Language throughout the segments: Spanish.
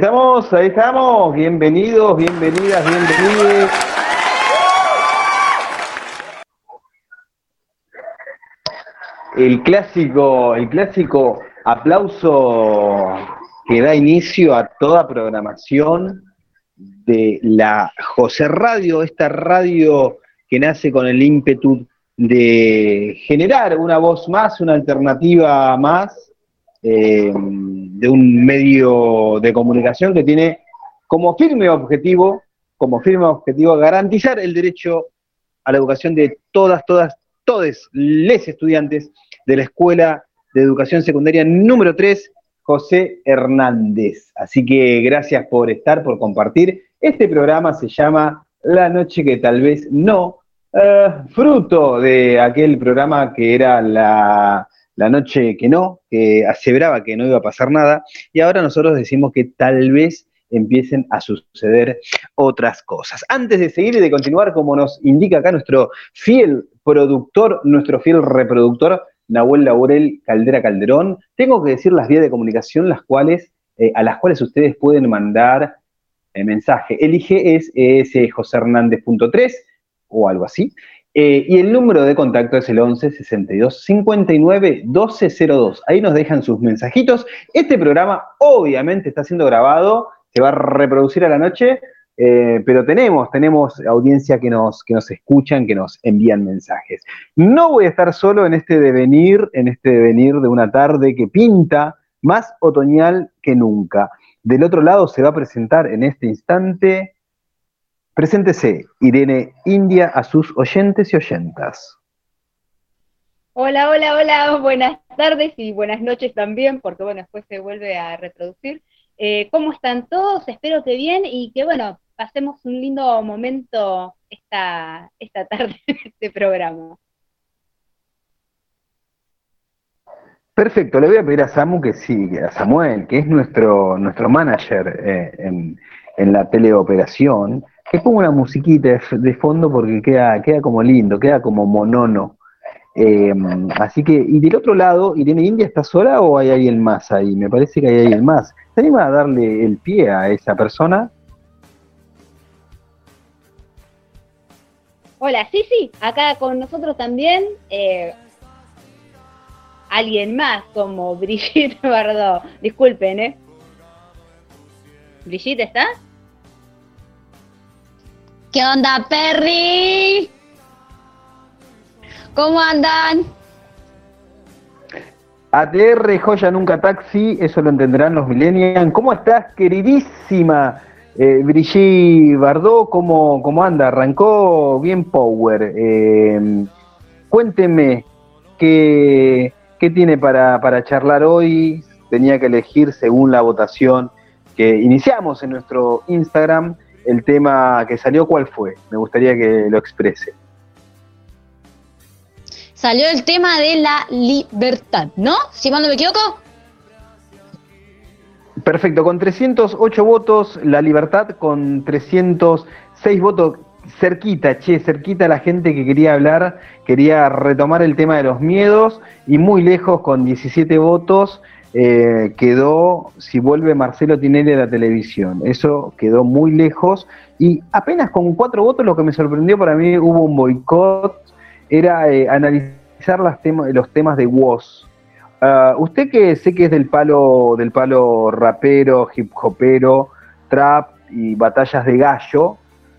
Estamos, ahí estamos. Bienvenidos, bienvenidas, bienvenidos. El clásico, el clásico aplauso que da inicio a toda programación de la José Radio, esta radio que nace con el ímpetu de generar una voz más, una alternativa más eh, de un medio de comunicación que tiene como firme objetivo, como firme objetivo garantizar el derecho a la educación de todas, todas, todos les estudiantes de la Escuela de Educación Secundaria número 3, José Hernández. Así que gracias por estar, por compartir. Este programa se llama La Noche que tal vez no, eh, fruto de aquel programa que era la, la noche que no, que aseveraba que no iba a pasar nada, y ahora nosotros decimos que tal vez empiecen a suceder otras cosas. Antes de seguir y de continuar, como nos indica acá nuestro fiel productor, nuestro fiel reproductor, Nahuel Laurel Caldera Calderón, tengo que decir las vías de comunicación las cuales, eh, a las cuales ustedes pueden mandar el mensaje. El IG es esjosehernández.3 o algo así. Eh, y el número de contacto es el 11 62 59 1202. Ahí nos dejan sus mensajitos. Este programa obviamente está siendo grabado, se va a reproducir a la noche, eh, pero tenemos, tenemos audiencia que nos, que nos escuchan, que nos envían mensajes. No voy a estar solo en este devenir, en este devenir de una tarde que pinta más otoñal que nunca. Del otro lado se va a presentar en este instante Preséntese, Irene India, a sus oyentes y oyentas. Hola, hola, hola, buenas tardes y buenas noches también, porque bueno, después se vuelve a reproducir. Eh, ¿Cómo están todos? Espero que bien y que bueno, pasemos un lindo momento esta, esta tarde en este programa. Perfecto, le voy a pedir a Samu que sí, a Samuel, que es nuestro, nuestro manager eh, en, en la teleoperación, que pongo una musiquita de, fondo porque queda, queda como lindo, queda como monono. Eh, así que, y del otro lado, Irene India está sola o hay alguien más ahí? Me parece que hay alguien más. ¿Se anima a darle el pie a esa persona? Hola, sí, sí, acá con nosotros también eh, alguien más como Brigitte Bardot. Disculpen, ¿eh? ¿Brigitte está? ¿Qué onda, Perry? ¿Cómo andan? ATR, joya nunca taxi, eso lo entenderán los millennials. ¿Cómo estás, queridísima eh, Brigitte Bardot? ¿Cómo, ¿Cómo anda? Arrancó bien Power. Eh, cuénteme, ¿qué, ¿qué tiene para, para charlar hoy? Tenía que elegir según la votación que iniciamos en nuestro Instagram el tema que salió, ¿cuál fue? Me gustaría que lo exprese. Salió el tema de la libertad, ¿no? Si mal no me equivoco. Perfecto, con 308 votos, la libertad, con 306 votos, cerquita, che, cerquita la gente que quería hablar, quería retomar el tema de los miedos, y muy lejos, con 17 votos, eh, quedó si vuelve Marcelo Tinelli a la televisión. Eso quedó muy lejos y apenas con cuatro votos lo que me sorprendió para mí hubo un boicot, era eh, analizar las los temas de Woz. Ah, usted que sé que es del palo, del palo rapero, hip hopero, trap y batallas de gallo,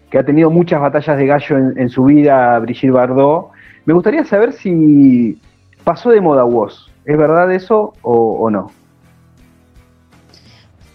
que ha tenido muchas batallas de gallo en, su vida, Brigitte Bardot, me gustaría saber si pasó de moda Woz. ¿Es verdad eso o, no?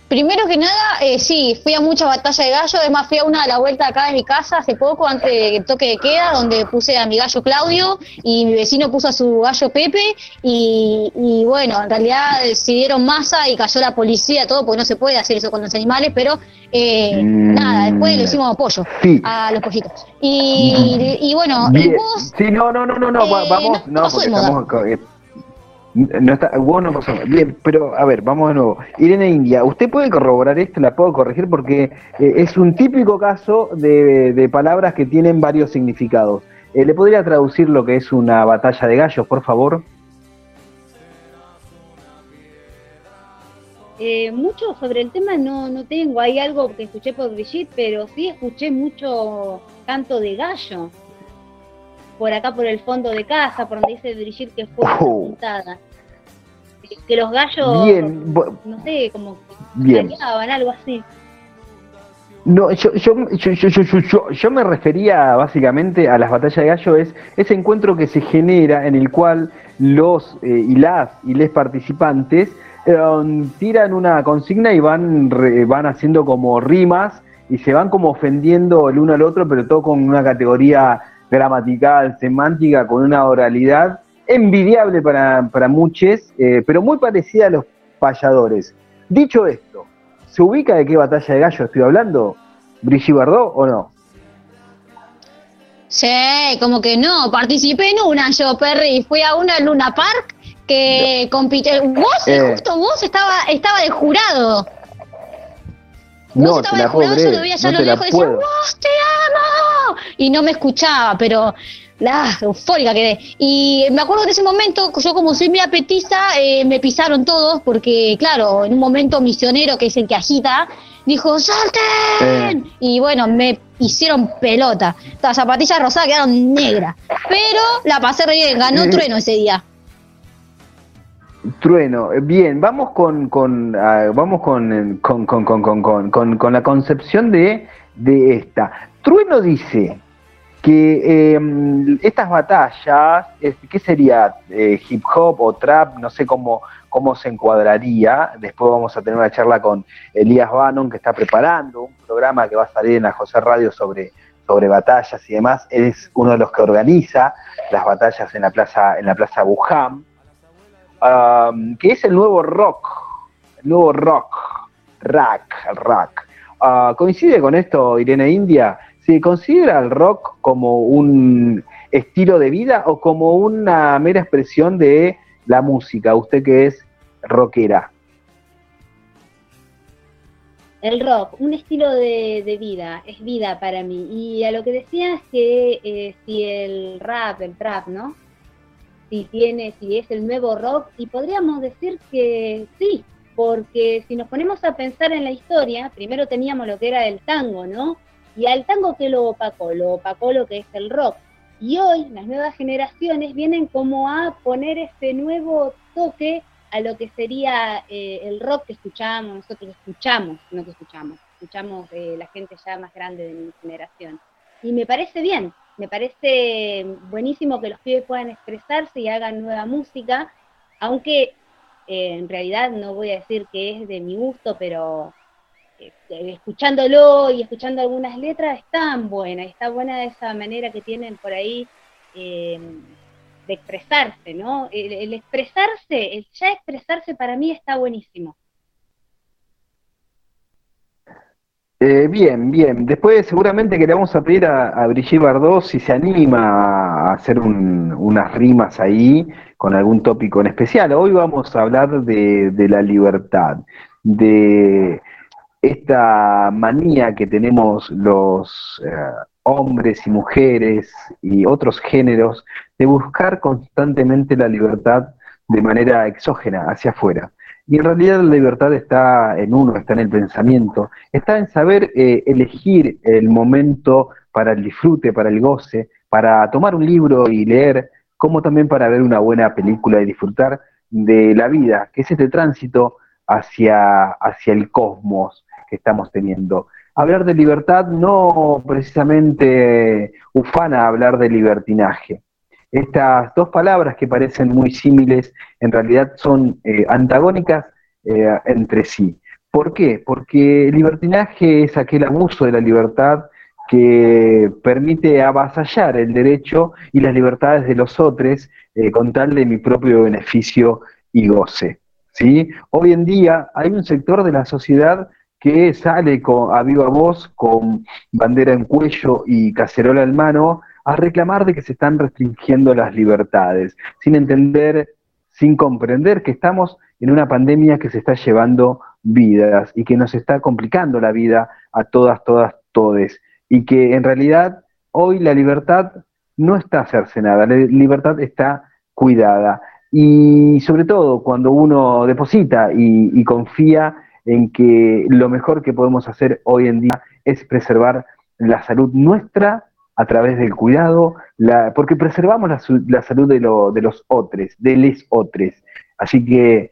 Primero que nada, eh, sí, fui a mucha batalla de gallo, además fui a una a la vuelta acá de mi casa hace poco, antes del toque de queda, donde puse a mi gallo Claudio y mi vecino puso a su gallo Pepe y, bueno, en realidad decidieron masa y cayó la policía, todo, porque no se puede hacer eso con los animales, pero eh, mm. nada, después le hicimos apoyo a los pollitos. Y, bueno, y vos... Sí, no, no, no, no, eh, vamos, no, porque estamos... No está, vos no pasó. Bien, pero a ver, vamos de nuevo. Irene India, ¿usted puede corroborar esto? ¿La puedo corregir? Porque eh, es un típico caso de, palabras que tienen varios significados. Eh, ¿Le podría traducir lo que es una batalla de gallos, por favor? eh, mucho sobre el tema no, no tengo. Hay algo que escuché por Brigitte, pero sí escuché mucho canto de gallo. Por acá, por el fondo de casa, por donde dice Brigitte que fue oh. Que los gallos, no sé, como que algo así. No, yo, yo, yo, yo, me refería básicamente a las batallas de gallo, es ese encuentro que se genera en el cual los eh, y las y les participantes eh, tiran una consigna y van, van haciendo como rimas y se van como ofendiendo el uno al otro, pero todo con una categoría gramatical, semántica, con una oralidad envidiable para, para muchos, eh, pero muy parecida a los payadores. Dicho esto, ¿Se ubica de qué batalla de gallo estoy hablando? ¿Brigitte Bardot o no? Sí, como que no. Participé en una yo, Perry. Fui a una en Luna Park que compite. Vos, eh. justo vos, estaba, estaba de jurado. no, te la puedo creer, no te la puedo. vos te amo. Y no me escuchaba, pero la eufórica quedé. Y me acuerdo que en ese momento, yo como soy mi apetista, eh, me pisaron todos, porque claro, en un momento misionero, que es el que agita, dijo, ¡salten! Y bueno, me hicieron pelota. Las zapatillas rosadas quedaron negras. Pero la pasé re bien, ganó Trueno ese día. Trueno, eh, bien, vamos con, con ah, vamos con con, con, con, con, con la concepción de, de esta. Trueno dice, que em, estas batallas, ¿qué sería? Eh, hip hop o trap, no sé cómo, cómo se encuadraría. Después vamos a tener una charla con Elías Bannon, que está preparando un programa que va a salir en la José Radio sobre, sobre batallas y demás. Él es uno de los que organiza las batallas en la Plaza, en la plaza Wuhan, que es el nuevo rock, el nuevo rock, rock, rock. Ah, ¿Coincide con esto, Irene India? ¿Se considera el rock como un estilo de vida o como una mera expresión de la música? Usted que es rockera. El rock, un estilo de, vida, es vida para mí. Y a lo que decía es que eh, si el rap, el trap, ¿no? Si tiene, si es el nuevo rock, y podríamos decir que sí, porque si nos ponemos a pensar en la historia, primero teníamos lo que era el tango, ¿no? Y al tango que lo opacó, lo opacó lo que es el rock. Y hoy las nuevas generaciones vienen como a poner este nuevo toque a lo que sería eh, el rock que escuchábamos, nosotros escuchamos, no que escuchamos, escuchamos la gente ya más grande de mi generación. Y me parece bien, me parece buenísimo que los pibes puedan expresarse y hagan nueva música, aunque eh, en realidad no voy a decir que es de mi gusto, pero escuchándolo y escuchando algunas letras, están buenas, está buena esa manera que tienen por ahí eh, de expresarse, ¿no? El, expresarse, el ya expresarse para mí está buenísimo. Eh, bien, bien. Después seguramente que le vamos a pedir a, Brigitte Bardot si se anima a hacer unas rimas ahí con algún tópico en especial. Hoy vamos a hablar de, de la libertad, de esta manía que tenemos los eh, hombres y mujeres y otros géneros de buscar constantemente la libertad de manera exógena, hacia afuera. Y en realidad la libertad está en uno, está en el pensamiento, está en saber eh, elegir el momento para el disfrute, para el goce, para tomar un libro y leer, como también para ver una buena película y disfrutar de la vida, que es este tránsito hacia, hacia el cosmos, que estamos teniendo. Hablar de libertad no precisamente ufana hablar de libertinaje. Estas dos palabras que parecen muy símiles en realidad son eh, antagónicas eh, entre sí. ¿Por qué? Porque libertinaje es aquel abuso de la libertad que permite avasallar el derecho y las libertades de los otros eh, con tal de mi propio beneficio y goce. ¿sí? Hoy en día hay un sector de la sociedad que sale con, a viva voz con bandera en cuello y cacerola en mano a reclamar de que se están restringiendo las libertades, sin entender, sin comprender que estamos en una pandemia que se está llevando vidas y que nos está complicando la vida a todas, todas, todes, y que en realidad hoy la libertad no está cercenada, la libertad está cuidada. y sobre todo cuando uno deposita y, confía en que lo mejor que podemos hacer hoy en día es preservar la salud nuestra a través del cuidado, porque preservamos la, salud de, los otros, de les otros. Así que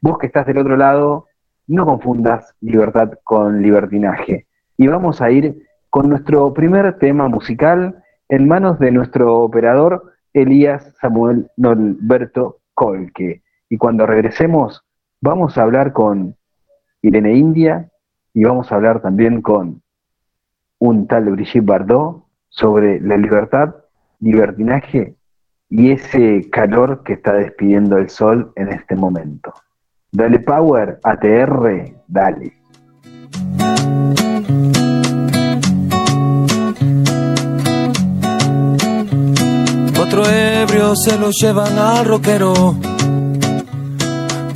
vos que estás del otro lado, no confundas libertad con libertinaje. Y vamos a ir con nuestro primer tema musical en manos de nuestro operador Elías Samuel Norberto Colque. Y cuando regresemos, vamos a hablar con Irene India y vamos a hablar también con un tal Brigitte Bardot sobre la libertad, libertinaje y ese calor que está despidiendo el sol en este momento. Dale Power, ATR, dale. Cuatro ebrios se lo llevan al rockero.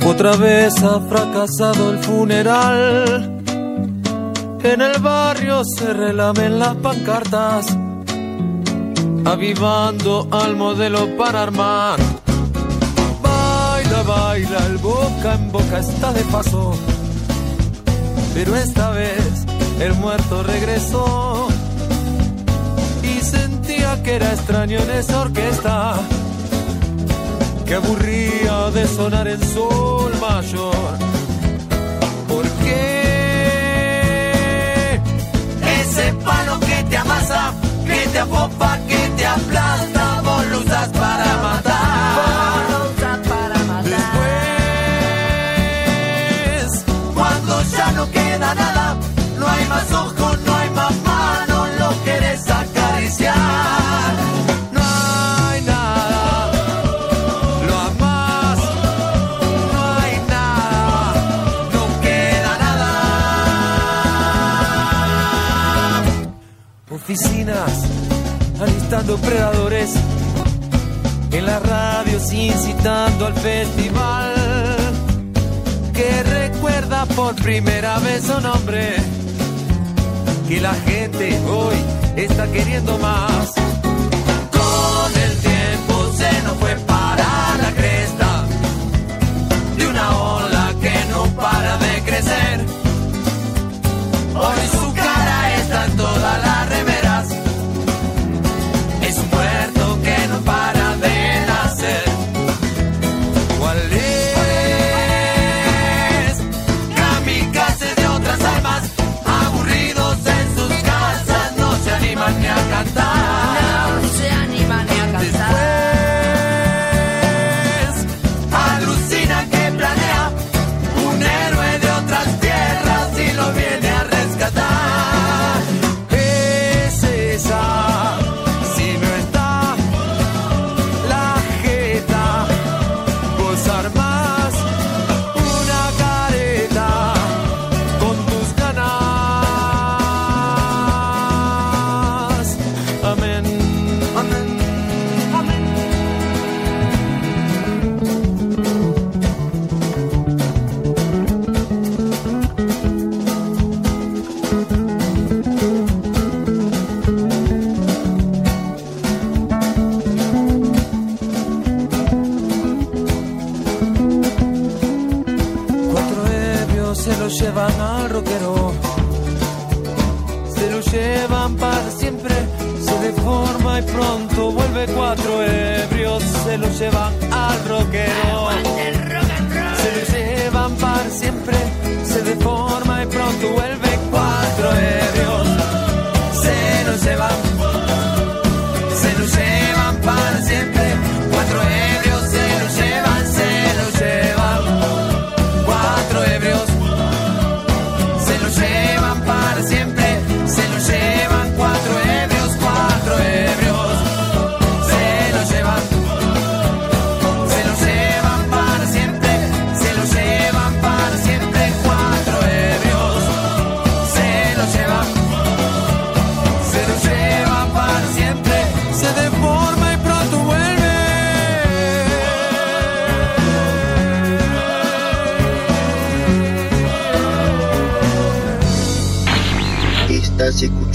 Otra vez ha fracasado el funeral. En el barrio se relamen las pancartas, avivando al modelo para armar baila, el boca en boca está de paso. Pero esta vez el muerto regresó y sentía que era extraño en esa orquesta que aburría de sonar en sol mayor. Porque ese palo que te amasa, que te apopa, que te aplasta, vos lo usas para matar. no queda nada, no hay más ojos, predadores en las radios incitando al festival que recuerda por primera vez su nombre. Que la gente hoy está queriendo más. Con el tiempo se nos fue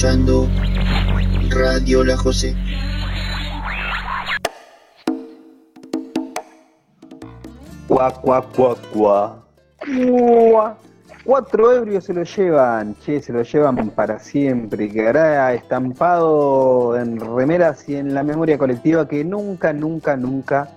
Radio La José. Cuá, cuá, cuá, cuá. Cuá. Cuatro ebrios se lo llevan, che, se lo llevan para siempre. Quedará estampado en remeras y en la memoria colectiva que nunca, nunca, nunca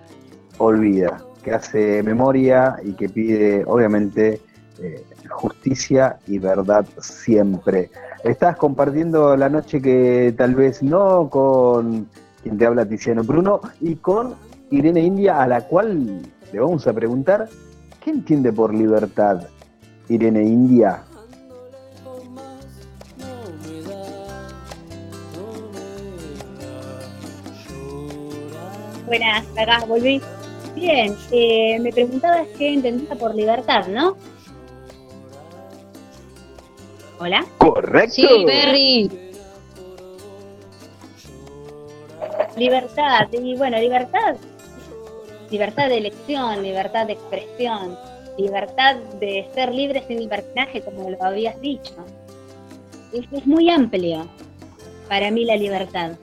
olvida. Que hace memoria y que pide, obviamente, eh, justicia y verdad siempre. Estás compartiendo la noche que tal vez no con quien te habla Tiziano Bruno y con Irene India, a la cual le vamos a preguntar, ¿qué entiende por libertad Irene India? Buenas, acá volví. Bien, eh, me preguntabas qué entendía por libertad, ¿no? Hola. Correcto. Sí, Perry. Libertad, y bueno, libertad, libertad de elección, libertad de expresión, libertad de ser libre sin libertinaje, como lo habías dicho. Es, es muy amplio para mí la libertad.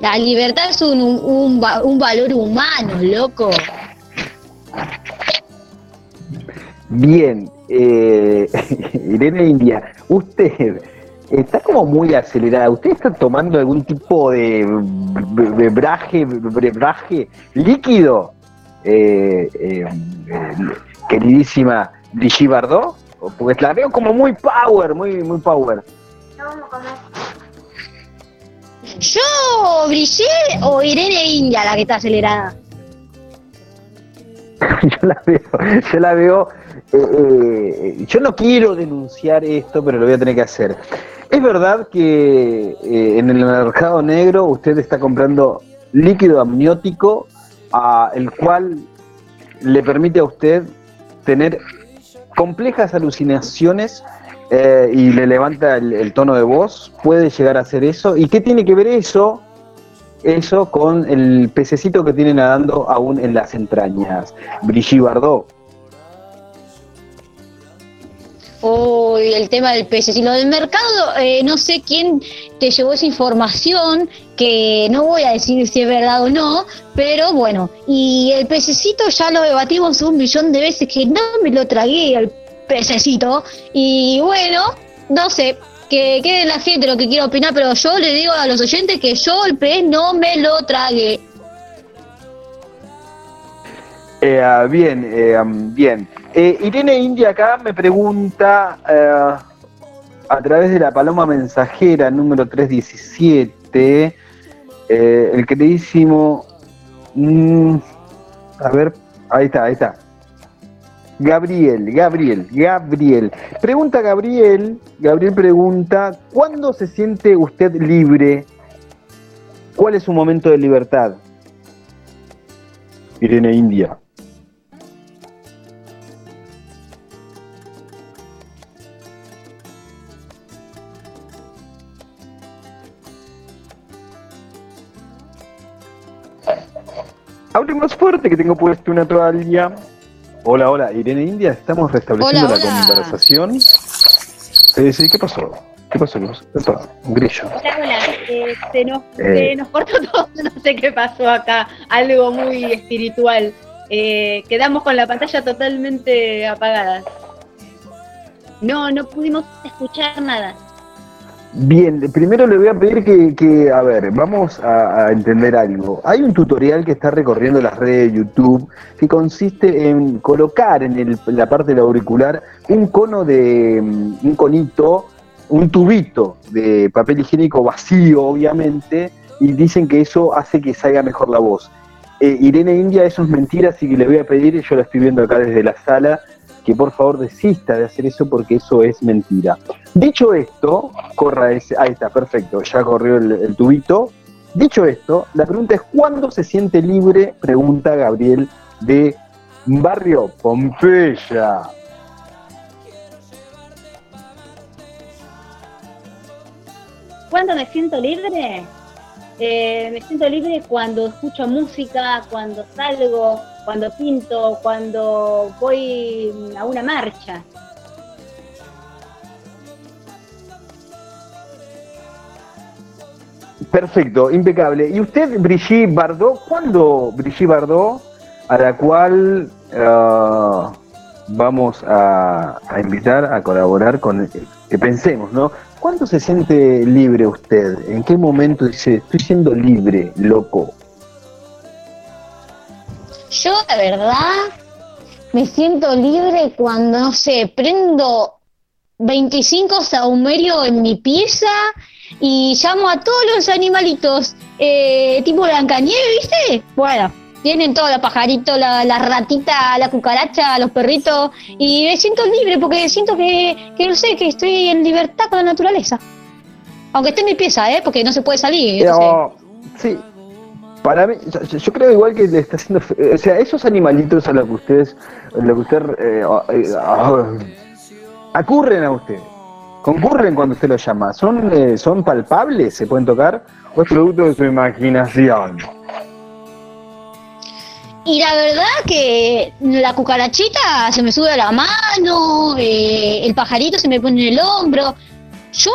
La libertad es un, un, un valor humano, loco. Bien, eh, Irene India, usted está como muy acelerada. ¿Usted está tomando algún tipo de brebaje, brebaje líquido, eh, eh, eh, queridísima Brigitte Bardot? Porque la veo como muy power, muy, muy power. ¿Yo, Brigitte o Irene India la que está acelerada? yo la veo, yo la veo. eh, eh, yo no quiero denunciar esto, pero lo voy a tener que hacer. Es verdad que eh, en el mercado negro usted está comprando líquido amniótico, a el cual le permite a usted tener complejas alucinaciones eh, y le levanta el, el tono de voz. Puede llegar a hacer eso. ¿Y qué tiene que ver eso? Eso con el pececito que tiene nadando aún en las entrañas. Brigitte Bardot. Uy, el tema del peces. Y lo del mercado, eh, no sé quién te llevó esa información, que no voy a decir si es verdad o no, pero bueno. Y el pececito ya lo debatimos un millón de veces, que no me lo tragué el pececito. Y bueno, no sé, que quede la gente lo que quiera opinar, pero yo le digo a los oyentes que yo el pez no me lo tragué. Eh, ah, bien, eh, am, bien. Eh, Irene India acá me pregunta eh, a través de la paloma mensajera número 317, eh, el queridísimo... mm, a ver, ahí está, ahí está. Gabriel, Gabriel, Gabriel. Pregunta Gabriel, Gabriel pregunta, ¿cuándo se siente usted libre? ¿Cuál es su momento de libertad? Irene India. Hable más fuerte que tengo puesto una toalla. Hola, hola, Irene India, estamos restableciendo Hola, la hola. conversación. Sí, sí, ¿qué pasó? ¿Qué pasó? ¿Qué pasó? Epa, Un grillo. Hola, hola. Eh, se, nos, Eh. se nos cortó todo, no sé qué pasó acá, algo muy espiritual. Eh, quedamos con la pantalla totalmente apagada. No, no pudimos escuchar nada. Bien, primero le voy a pedir que, que, a ver, vamos a, entender algo. Hay un tutorial que está recorriendo las redes de YouTube que consiste en colocar en, el- en la parte del auricular un cono de, mm, un conito, un tubito de papel higiénico vacío, obviamente, y dicen que eso hace que salga mejor la voz. Eh, Irene India, eso es mentira, así que le voy a pedir, yo lo estoy viendo acá desde la sala, que por favor desista de hacer eso porque eso es mentira. Dicho esto, corra ese, ahí está, perfecto, ya corrió el, tubito. Dicho esto, la pregunta es ¿cuándo se siente libre? Pregunta Gabriel de Barrio Pompeya. ¿Cuándo me siento libre? Eh, me siento libre cuando escucho música, cuando salgo, cuando pinto, cuando voy a una marcha. Perfecto, impecable. ¿Y usted, Brigitte Bardot, cuándo Brigitte Bardot, a la cual ah, vamos a, invitar a colaborar con que pensemos, ¿no? ¿Cuándo se siente libre usted? ¿En qué momento dice, estoy siendo libre, loco? Yo, la verdad, me siento libre cuando, no sé, prendo 25 saumerio en mi pieza y llamo a todos los animalitos, eh, tipo Blancanieve, ¿viste? Bueno, tienen todos los pajaritos, la, la, ratita, la cucaracha, los perritos, y me siento libre porque siento que, que no sé, que estoy en libertad con la naturaleza. Aunque esté en mi pieza, ¿eh? Porque no se puede salir. sí, para mí, yo, creo igual que le está haciendo, o sea, esos animalitos a los que ustedes, lo que usted eh, eh acurren a usted, concurren cuando usted los llama, son, eh, son palpables, se pueden tocar, o es producto de su imaginación. Y la verdad que la cucarachita se me sube a la mano, eh, el pajarito se me pone en el hombro. Yo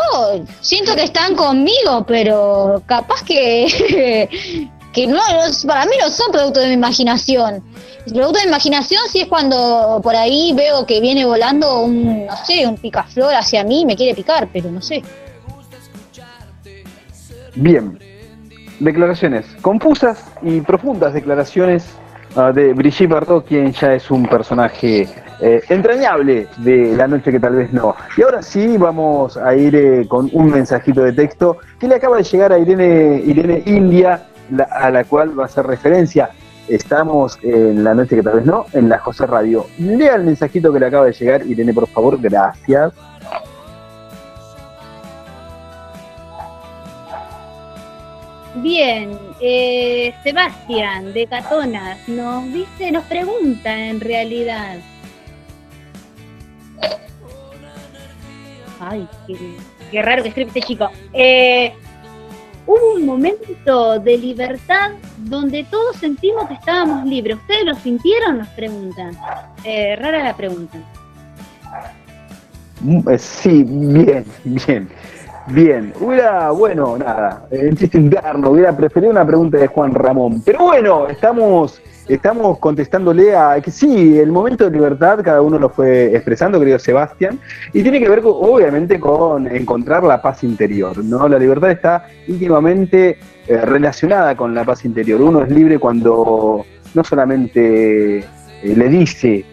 siento que están conmigo, pero capaz que, que no, para mí no son producto de mi imaginación. El producto de mi imaginación sí es cuando por ahí veo que viene volando un, no sé, un picaflor hacia mí y me quiere picar, pero no sé. Bien, declaraciones confusas y profundas declaraciones Ah, de Brigitte Bardot, quien ya es un personaje eh, entrañable de La Noche que tal vez no. Y ahora sí vamos a ir eh, con un mensajito de texto que le acaba de llegar a Irene, Irene India, a la cual va a hacer referencia. Estamos en La Noche que tal vez no, en la José Radio. Lea el mensajito que le acaba de llegar, Irene, por favor, gracias. Bien, eh, Sebastián de Catonas nos dice, nos pregunta en realidad. Ay, qué, raro que escribe este chico. Eh, hubo un momento de libertad donde todos sentimos que estábamos libres. ¿Ustedes lo sintieron? Nos preguntan. Eh, rara la pregunta. Mm, sí, bien, bien. Bien, hubiera, bueno, nada, en chiste interno, hubiera preferido una pregunta de Juan Ramón. Pero bueno, estamos, estamos contestándole a que sí, el momento de libertad cada uno lo fue expresando, querido Sebastián, y tiene que ver obviamente con encontrar la paz interior, ¿no? La libertad está íntimamente eh, relacionada con la paz interior. Uno es libre cuando no solamente eh, le dice,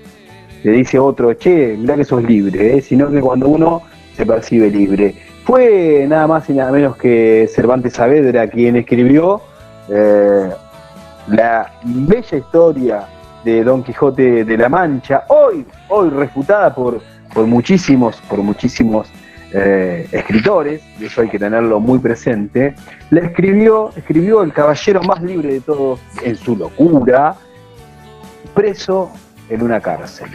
le dice otro, che, mirá que sos libre, ¿eh? sino que cuando uno se percibe libre. Fue nada más y nada menos que Cervantes Saavedra quien escribió eh, la bella historia de Don Quijote de la Mancha, hoy, hoy refutada por, por muchísimos, por muchísimos eh, escritores, y eso hay que tenerlo muy presente, la escribió, escribió el caballero más libre de todos en su locura, preso en una cárcel.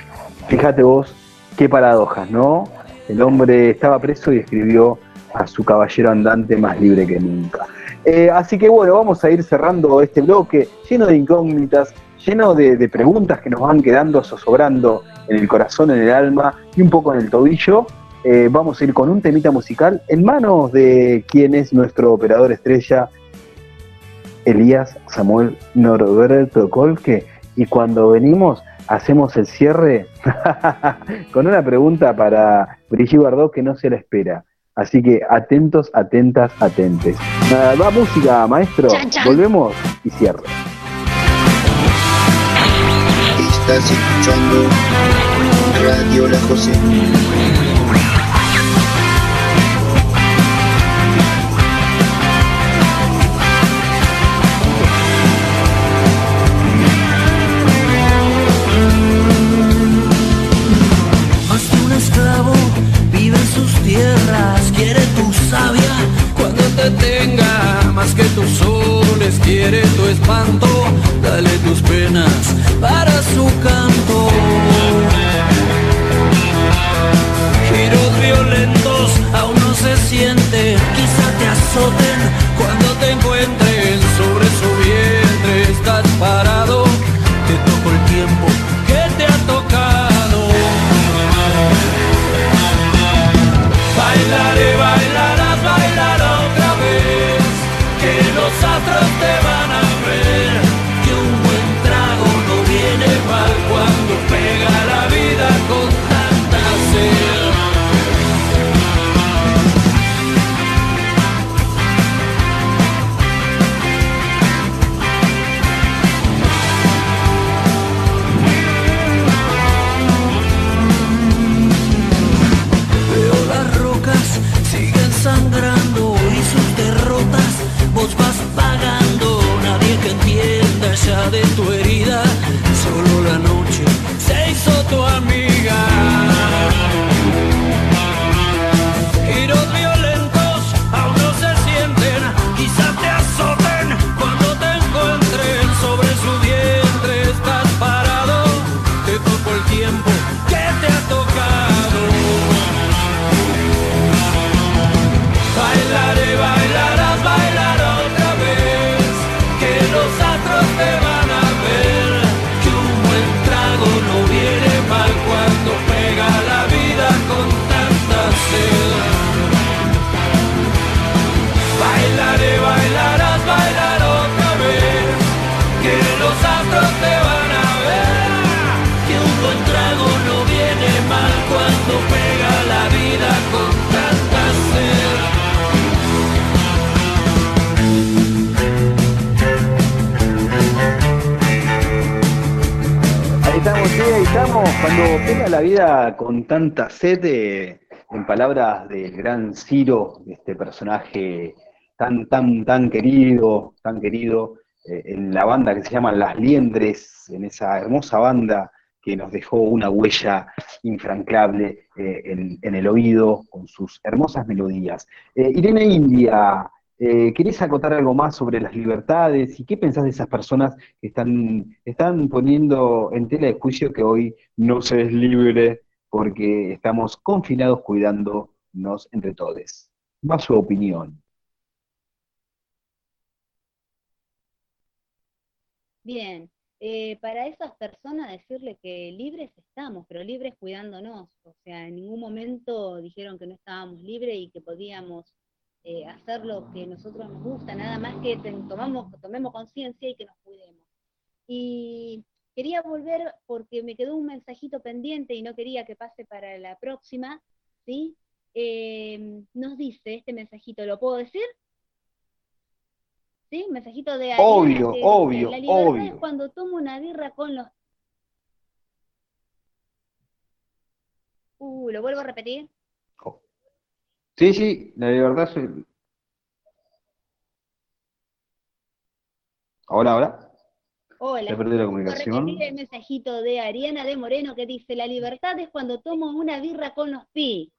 Fíjate vos qué paradojas, ¿no? El hombre estaba preso y escribió a su caballero andante más libre que nunca. Eh, así que bueno, vamos a ir cerrando este bloque lleno de incógnitas, lleno de, preguntas que nos van quedando zozobrando en el corazón, en el alma y un poco en el tobillo. Eh, vamos a ir con un temita musical en manos de quien es nuestro operador estrella, Elías Samuel Norberto Colque. Y cuando venimos, hacemos el cierre con una pregunta para Brigitte Bardot que no se la espera. Así que atentos, atentas, atentes. va música, maestro. Volvemos y cierre. Estás escuchando Radio La José. Espanto, dale tus penas para su canto. Cuando pega la vida con tanta sed, eh, en palabras del gran Ciro, este personaje tan, tan, tan querido, tan querido, eh, en la banda que se llama Las Liendres, en esa hermosa banda que nos dejó una huella infranqueable eh, en, en el oído con sus hermosas melodías. Irene India, eh, ¿querés acotar algo más sobre las libertades y qué pensás de esas personas que están, están poniendo en tela de juicio que hoy no se es libre porque estamos confinados cuidándonos entre todos? Va su opinión. Bien, eh, para esas personas decirle que libres estamos, pero libres cuidándonos. O sea, en ningún momento dijeron que no estábamos libres y que podíamos eh, hacer lo que nosotros nos gusta, nada más que tomamos, tomemos conciencia y que nos cuidemos. Y quería volver porque me quedó un mensajito pendiente y no quería que pase para la próxima, ¿sí? Eh, nos dice este mensajito, ¿lo puedo decir? ¿Sí? Mensajito de Obvio, que obvio, La libertad obvio. es cuando tomo una birra con los... Uh, ¿lo vuelvo a repetir? Sí, sí, la libertad es... Ahora, ahora. Hola. Se perdió la a comunicación. el mensajito de Ariana de Moreno que dice, la libertad es cuando tomo una birra con los pi.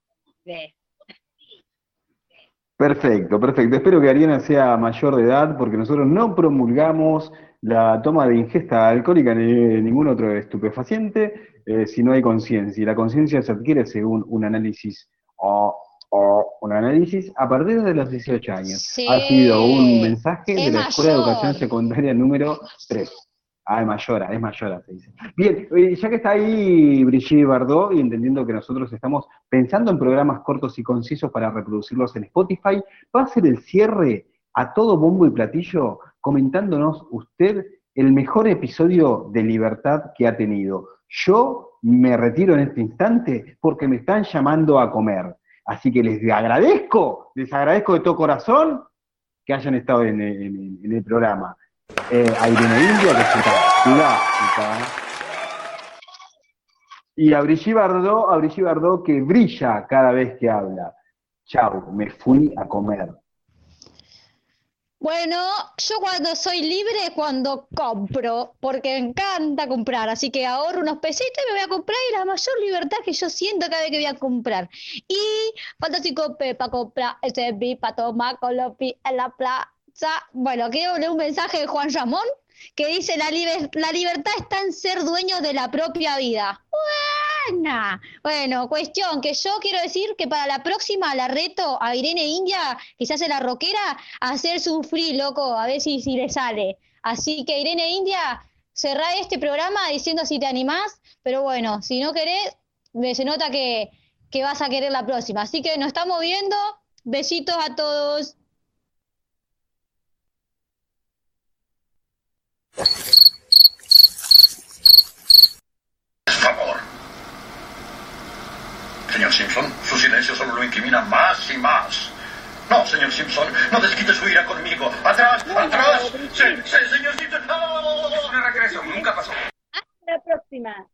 Perfecto, perfecto. Espero que Ariana sea mayor de edad porque nosotros no promulgamos la toma de ingesta alcohólica ni ningún otro estupefaciente eh, si no hay conciencia. Y la conciencia se adquiere según un análisis o, o un análisis a partir de los 18 años. Sí. Ha sido un mensaje de la Escuela de. Educación Secundaria número 3. Ah, es mayora, es mayora, se dice. Bien, eh, ya que está ahí Brigitte Bardot, y entendiendo que nosotros estamos pensando en programas cortos y concisos para reproducirlos en Spotify, va a ser el cierre a todo bombo y platillo comentándonos usted el mejor episodio de libertad que ha tenido. Yo me retiro en este instante porque me están llamando a comer. Así que les agradezco, les agradezco de todo corazón que hayan estado en, el programa. Eh, a Irene India, que es fantástica. Y a Brigitte Bardot, a que brilla cada vez que habla. Chau, me fui a comer. Bueno, yo cuando soy libre, cuando compro, porque me encanta comprar, así que ahorro unos pesitos y me voy a comprar y la mayor libertad que yo siento cada vez que voy a comprar. Y fantástico para comprar ese para tomar con los pi en la plaza. Bueno, quiero leer un mensaje de Juan Ramón que dice la, liber- la libertad está en ser dueño de la propia vida. Bueno, cuestión que yo quiero decir que para la próxima la reto a Irene India, que se hace la rockera, a hacer sufrir, loco, a ver si, si le sale. Así que Irene India, cerrá este programa diciendo si te animás, pero bueno, si no querés, se nota que, que vas a querer la próxima. Así que nos estamos viendo. Besitos a todos. favor. Señor Simpson, su silencio solo lo incrimina más y más. No, señor Simpson, no desquite su ira conmigo. ¡Atrás! ¡Atrás! ¡Sí, sí, señor Simpson! ¡No! Es una regresión, nunca pasó. Hasta la próxima.